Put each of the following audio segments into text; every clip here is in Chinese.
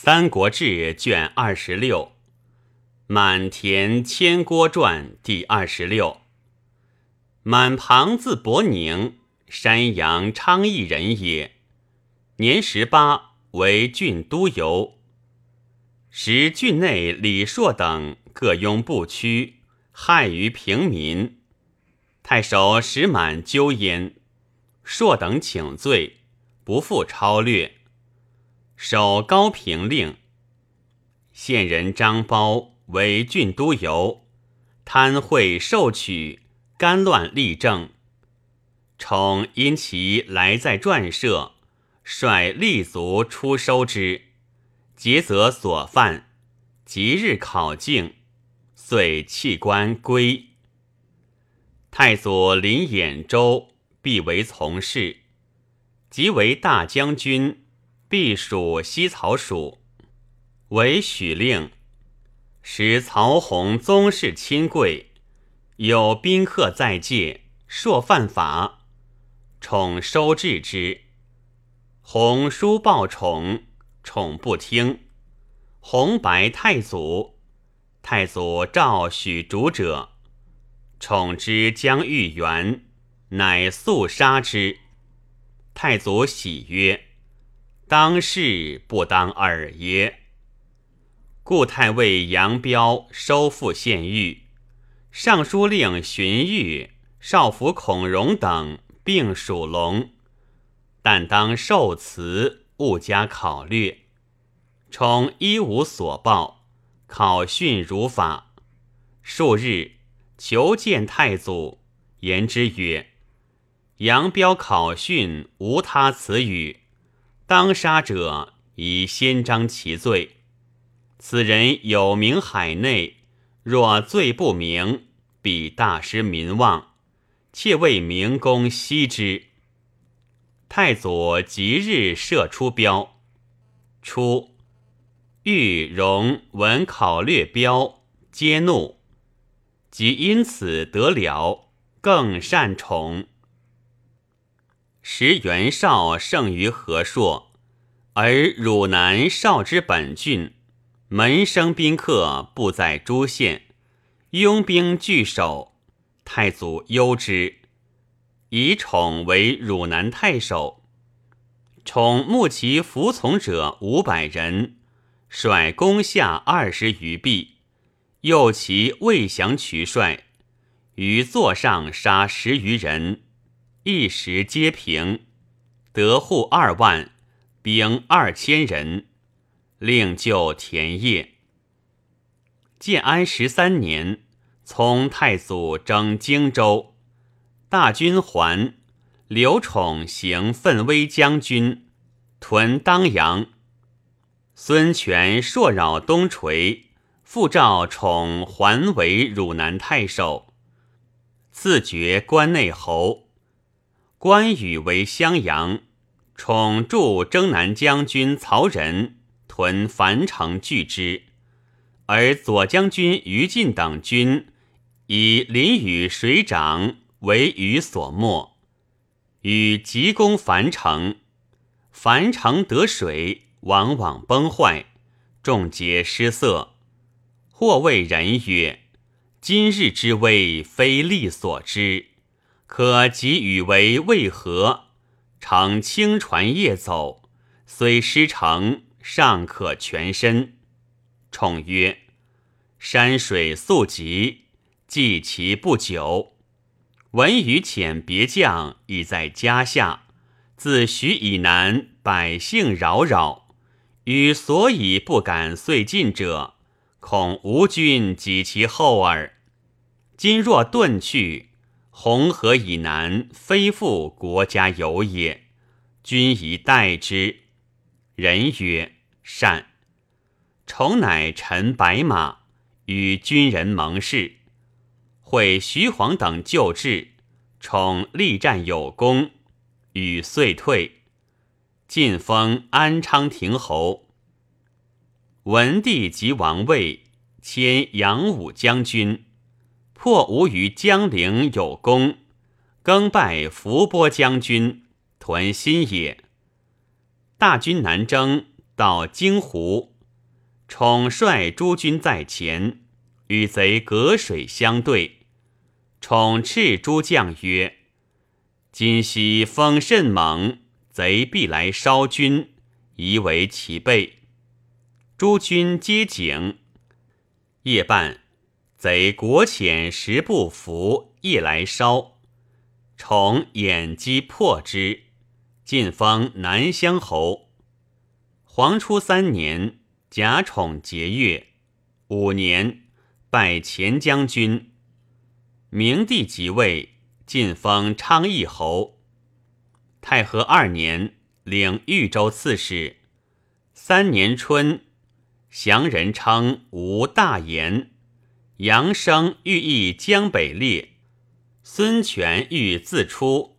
三国志》卷二十六，满田千郭传第二十六。满庞字伯宁，山阳昌邑人也。年十八，为郡都游。时郡内李硕等各拥不屈，害于平民。太守石满纠焉，硕等请罪，不复超略。守高平令，县人张苞为郡都游，贪贿受取，干乱立政。宠因其来在传社，率立卒出收之，竭则所犯，即日考境，遂弃官归。太祖临兖州，必为从事，即为大将军。避暑西曹属，为许令，使曹洪宗室亲贵，有宾客在界，朔犯法，宠收治之。洪书报宠，宠不听。洪白太祖，太祖诏许主者，宠之将欲援，乃速杀之。太祖喜曰。当世不当尔也。故太尉杨彪收复县狱，尚书令荀彧、少府孔融等并属龙，但当受辞，勿加考虑。宠一无所报，考训如法。数日，求见太祖，言之曰：“杨彪考训无他词语。”当杀者，以先彰其罪。此人有名海内，若罪不明，必大失民望。切为明公息之。太祖即日射出标。初，欲容闻考略标，皆怒，即因此得了，更善宠。时袁绍胜于何硕，而汝南少之本郡，门生宾客布在诸县，拥兵拒守。太祖忧之，以宠为汝南太守。宠募其服从者五百人，率攻下二十余壁，诱其未降渠帅，于座上杀十余人。一时皆平，得户二万，兵二千人，令救田业。建安十三年，从太祖征荆州，大军还，刘宠行奋威将军，屯当阳。孙权朔扰东垂，复召宠还为汝南太守，赐爵关内侯。关羽为襄阳，宠助征南将军曹仁屯樊城拒之，而左将军于禁等军以淋雨水涨为雨所没，与急攻樊城，樊城得水，往往崩坏，众皆失色。或谓人曰：“今日之危，非力所知。”可即与为为何？乘轻船夜走，虽失城，尚可全身。宠曰：“山水速急，计其不久。闻于遣别将已在家下，自徐以南，百姓扰扰，与所以不敢遂进者，恐吴军及其后耳。今若遁去。”红河以南，非复国家有也。君宜待之。人曰：“善。”宠乃乘白马，与军人盟誓。会徐晃等救至，宠力战有功，与遂退。晋封安昌亭侯。文帝即王位，迁扬武将军。破吴于江陵有功，更拜伏波将军，屯新野。大军南征，到荆湖，宠率诸军在前，与贼隔水相对。宠斥诸将曰：“今夕风甚猛，贼必来烧军，宜为其备。”诸军皆警。夜半，贼国浅时不服，夜来烧。宠掩击破之，晋封南乡侯。黄初三年，甲宠节钺。五年，拜前将军。明帝即位，晋封昌邑侯。太和二年，领豫州刺史。三年春，降人称吴大言。杨生欲议江北列，孙权欲自出，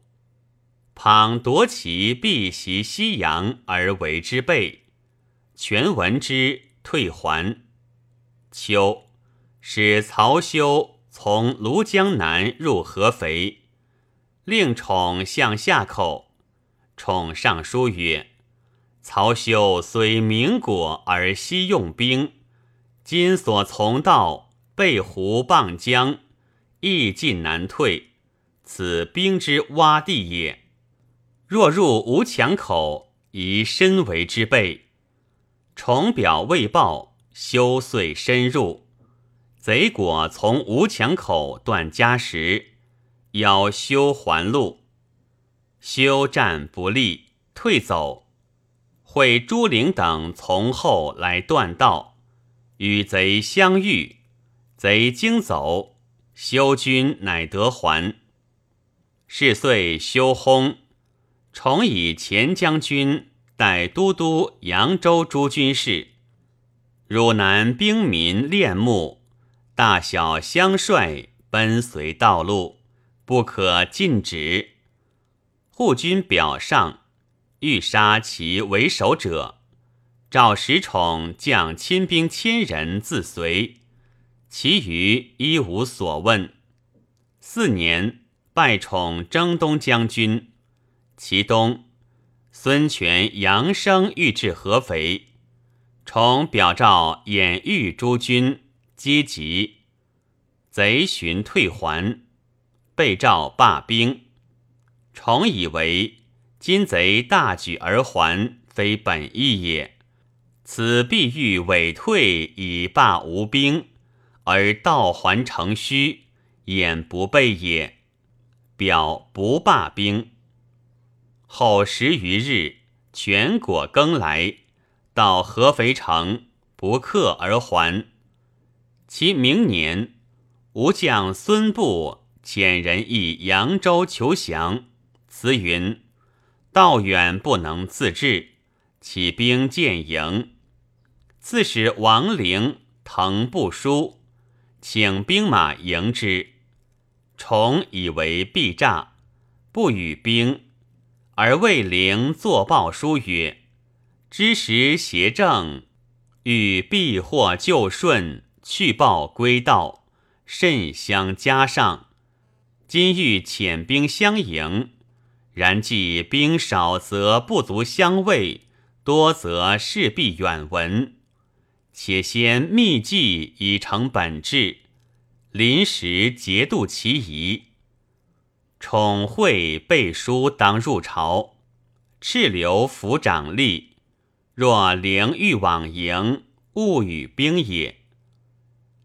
庞夺其必袭西阳而为之备。权闻之，退还。秋，使曹休。从庐江南入合肥，令宠向下口。宠上书曰：“曹休虽明果而惜用兵，今所从道背湖傍江，易进难退，此兵之洼地也。若入吴墙口，宜深为之备。”重表未报，休遂深入。贼果从吴墙口断家时，邀休还路，休战不利，退走。会朱灵等从后来断道，与贼相遇，贼惊走，修军乃得还。是岁，修薨，重以前将军代都督扬州诸军事，汝南兵民恋慕。大小相率，奔随道路，不可禁止。护军表上，欲杀其为首者。赵石宠将亲兵千人自随，其余一无所问。四年，拜宠征东将军。其东，孙权、杨生欲至合肥，宠表诏掩御诸军。皆急，贼寻退还，被诏罢兵。宠以为今贼大举而还，非本意也。此必欲委退以罢吴兵，而道还成虚，掩不备也。表不罢兵。后十余日，全果更来，到合肥城，不克而还。其明年，吴将孙布遣人诣扬州求降，辞云：“道远不能自治，起兵建营。”刺史王陵腾不书，请兵马迎之。崇以为必诈，不与兵，而为灵作报书曰：“知时协政，欲避祸就顺。”去报归道，甚相加上。今欲遣兵相迎，然既兵少则不足相卫，多则势必远闻。且先密计以成本质，临时节度其宜。宠会背书当入朝，赤留抚长吏。若灵欲往迎，勿与兵也。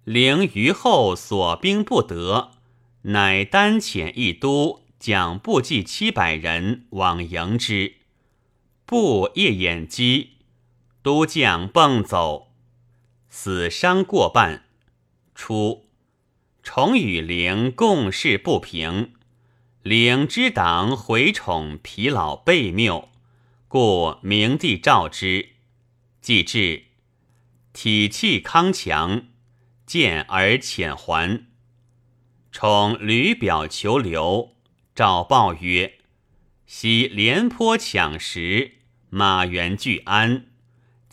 灵于后所兵不得，乃单遣一都将部骑七百人往迎之。部夜掩击，都将蹦走，死伤过半。初，宠与灵共事不平，灵之党回宠疲劳悖谬，故明帝召之，既至，体气康强。见而遣还，宠屡表求留，诏报曰：“昔廉颇抢食，马援俱安。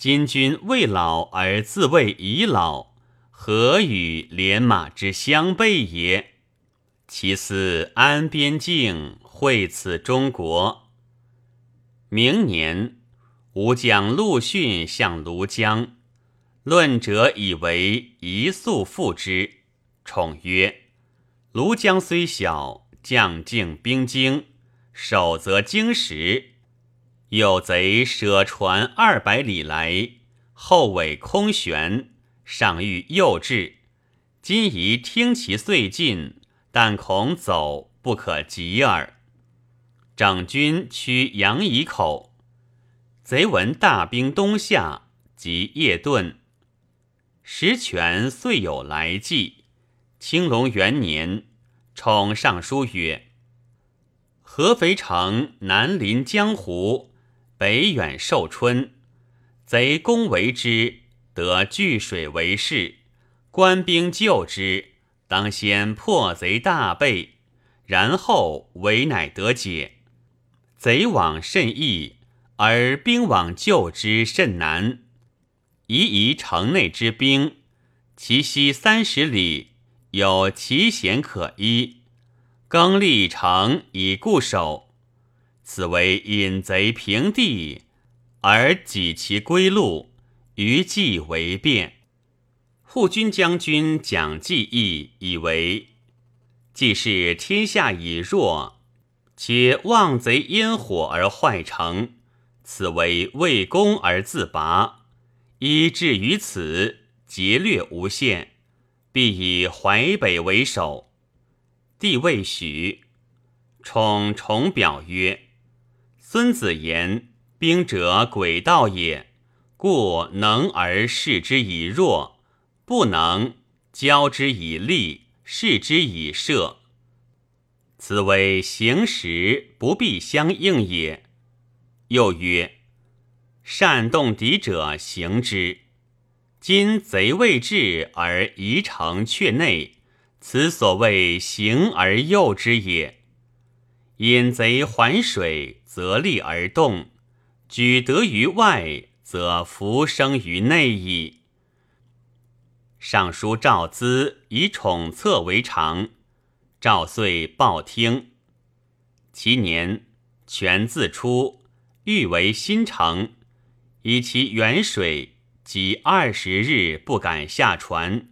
今君未老而自谓已老，何与连马之相悖也？其思安边境，惠此中国。”明年，吾将陆逊向庐江，论者以为一速复之。宠曰：“庐江虽小，将境兵精，守则经实。有贼舍船二百里来，后尾空悬，上欲诱至。今宜听其遂进，但恐走不可及耳。”整军趋杨仪口，贼闻大兵东下，即夜遁。石泉遂有来计。青龙元年，宠上书曰：“合肥城南临江湖，北远寿春，贼攻围之，得聚水为势。官兵救之，当先破贼大备，然后围乃得解。”贼往甚易，而兵往救之甚难。夷夷城内之兵，其西三十里有奇险可依，更立城以固守。此为引贼平地，而己其归路，余计为变。护军将军蒋济义以为，既是天下已弱。且望贼烟火而坏城，此为为攻而自拔。以至于此，劫掠无限，必以淮北为首。帝未许，宠重表曰：“孙子言，兵者诡道也，故能而示之以弱，不能交之以利，示之以射。”此为行时不必相应也。又曰：善动敌者行之。今贼未至而宜城阙内，此所谓行而诱之也。引贼环水，则利而动；举得于外，则福生于内矣。尚书赵资以宠策为常。赵遂报听。其年，权自出，欲为新城，以其远水，即二十日不敢下船。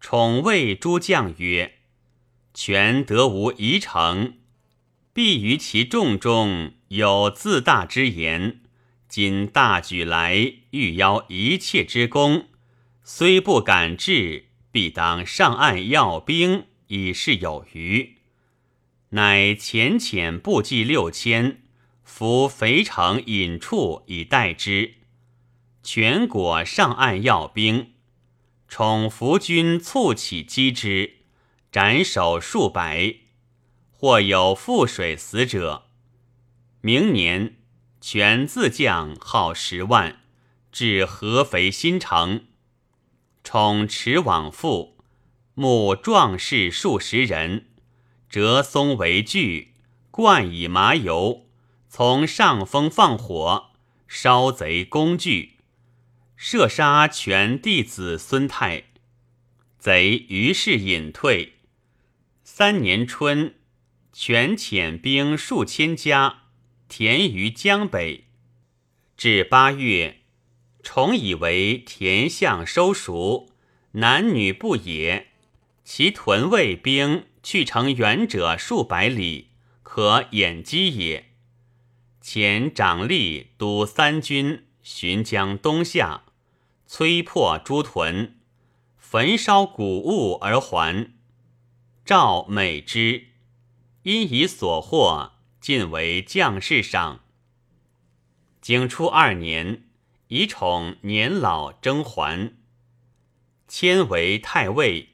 宠谓诸将曰：“权得无宜城，必于其众中有自大之言。今大举来，欲邀一切之功，虽不敢至，必当上岸要兵。”以示有余，乃遣遣步骑六千，伏肥城隐处以待之。全国上岸要兵，宠伏军促起击之，斩首数百，或有覆水死者。明年，全自将号十万，至合肥新城，宠持往复。募壮士数十人，折松为锯，灌以麻油，从上风放火，烧贼工具，射杀全弟子孙泰。贼于是隐退。三年春，全遣兵数千家田于江北。至八月，重以为田相收熟，男女不也。其屯卫兵去城远者数百里，可掩击也。前长吏督三军巡江东下，摧破诸屯，焚烧谷物而还。赵美之，因以所获尽为将士赏。景初二年，以宠年老征还，迁为太尉。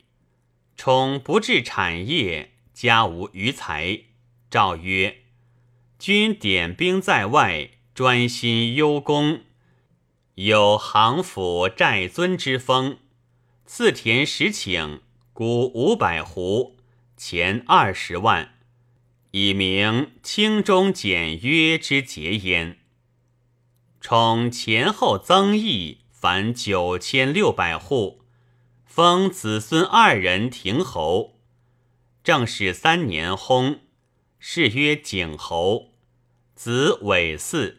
宠不治产业，家无余财。诏曰：“君点兵在外，专心忧功，有行府寨尊之风。赐田十顷，谷五百斛，钱二十万，以明清中简约之节焉。宠前后增邑，凡九千六百户。”封子孙二人亭侯，正始三年薨，谥曰景侯，子韦嗣。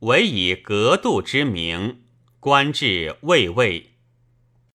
唯以格度之名，官至卫尉。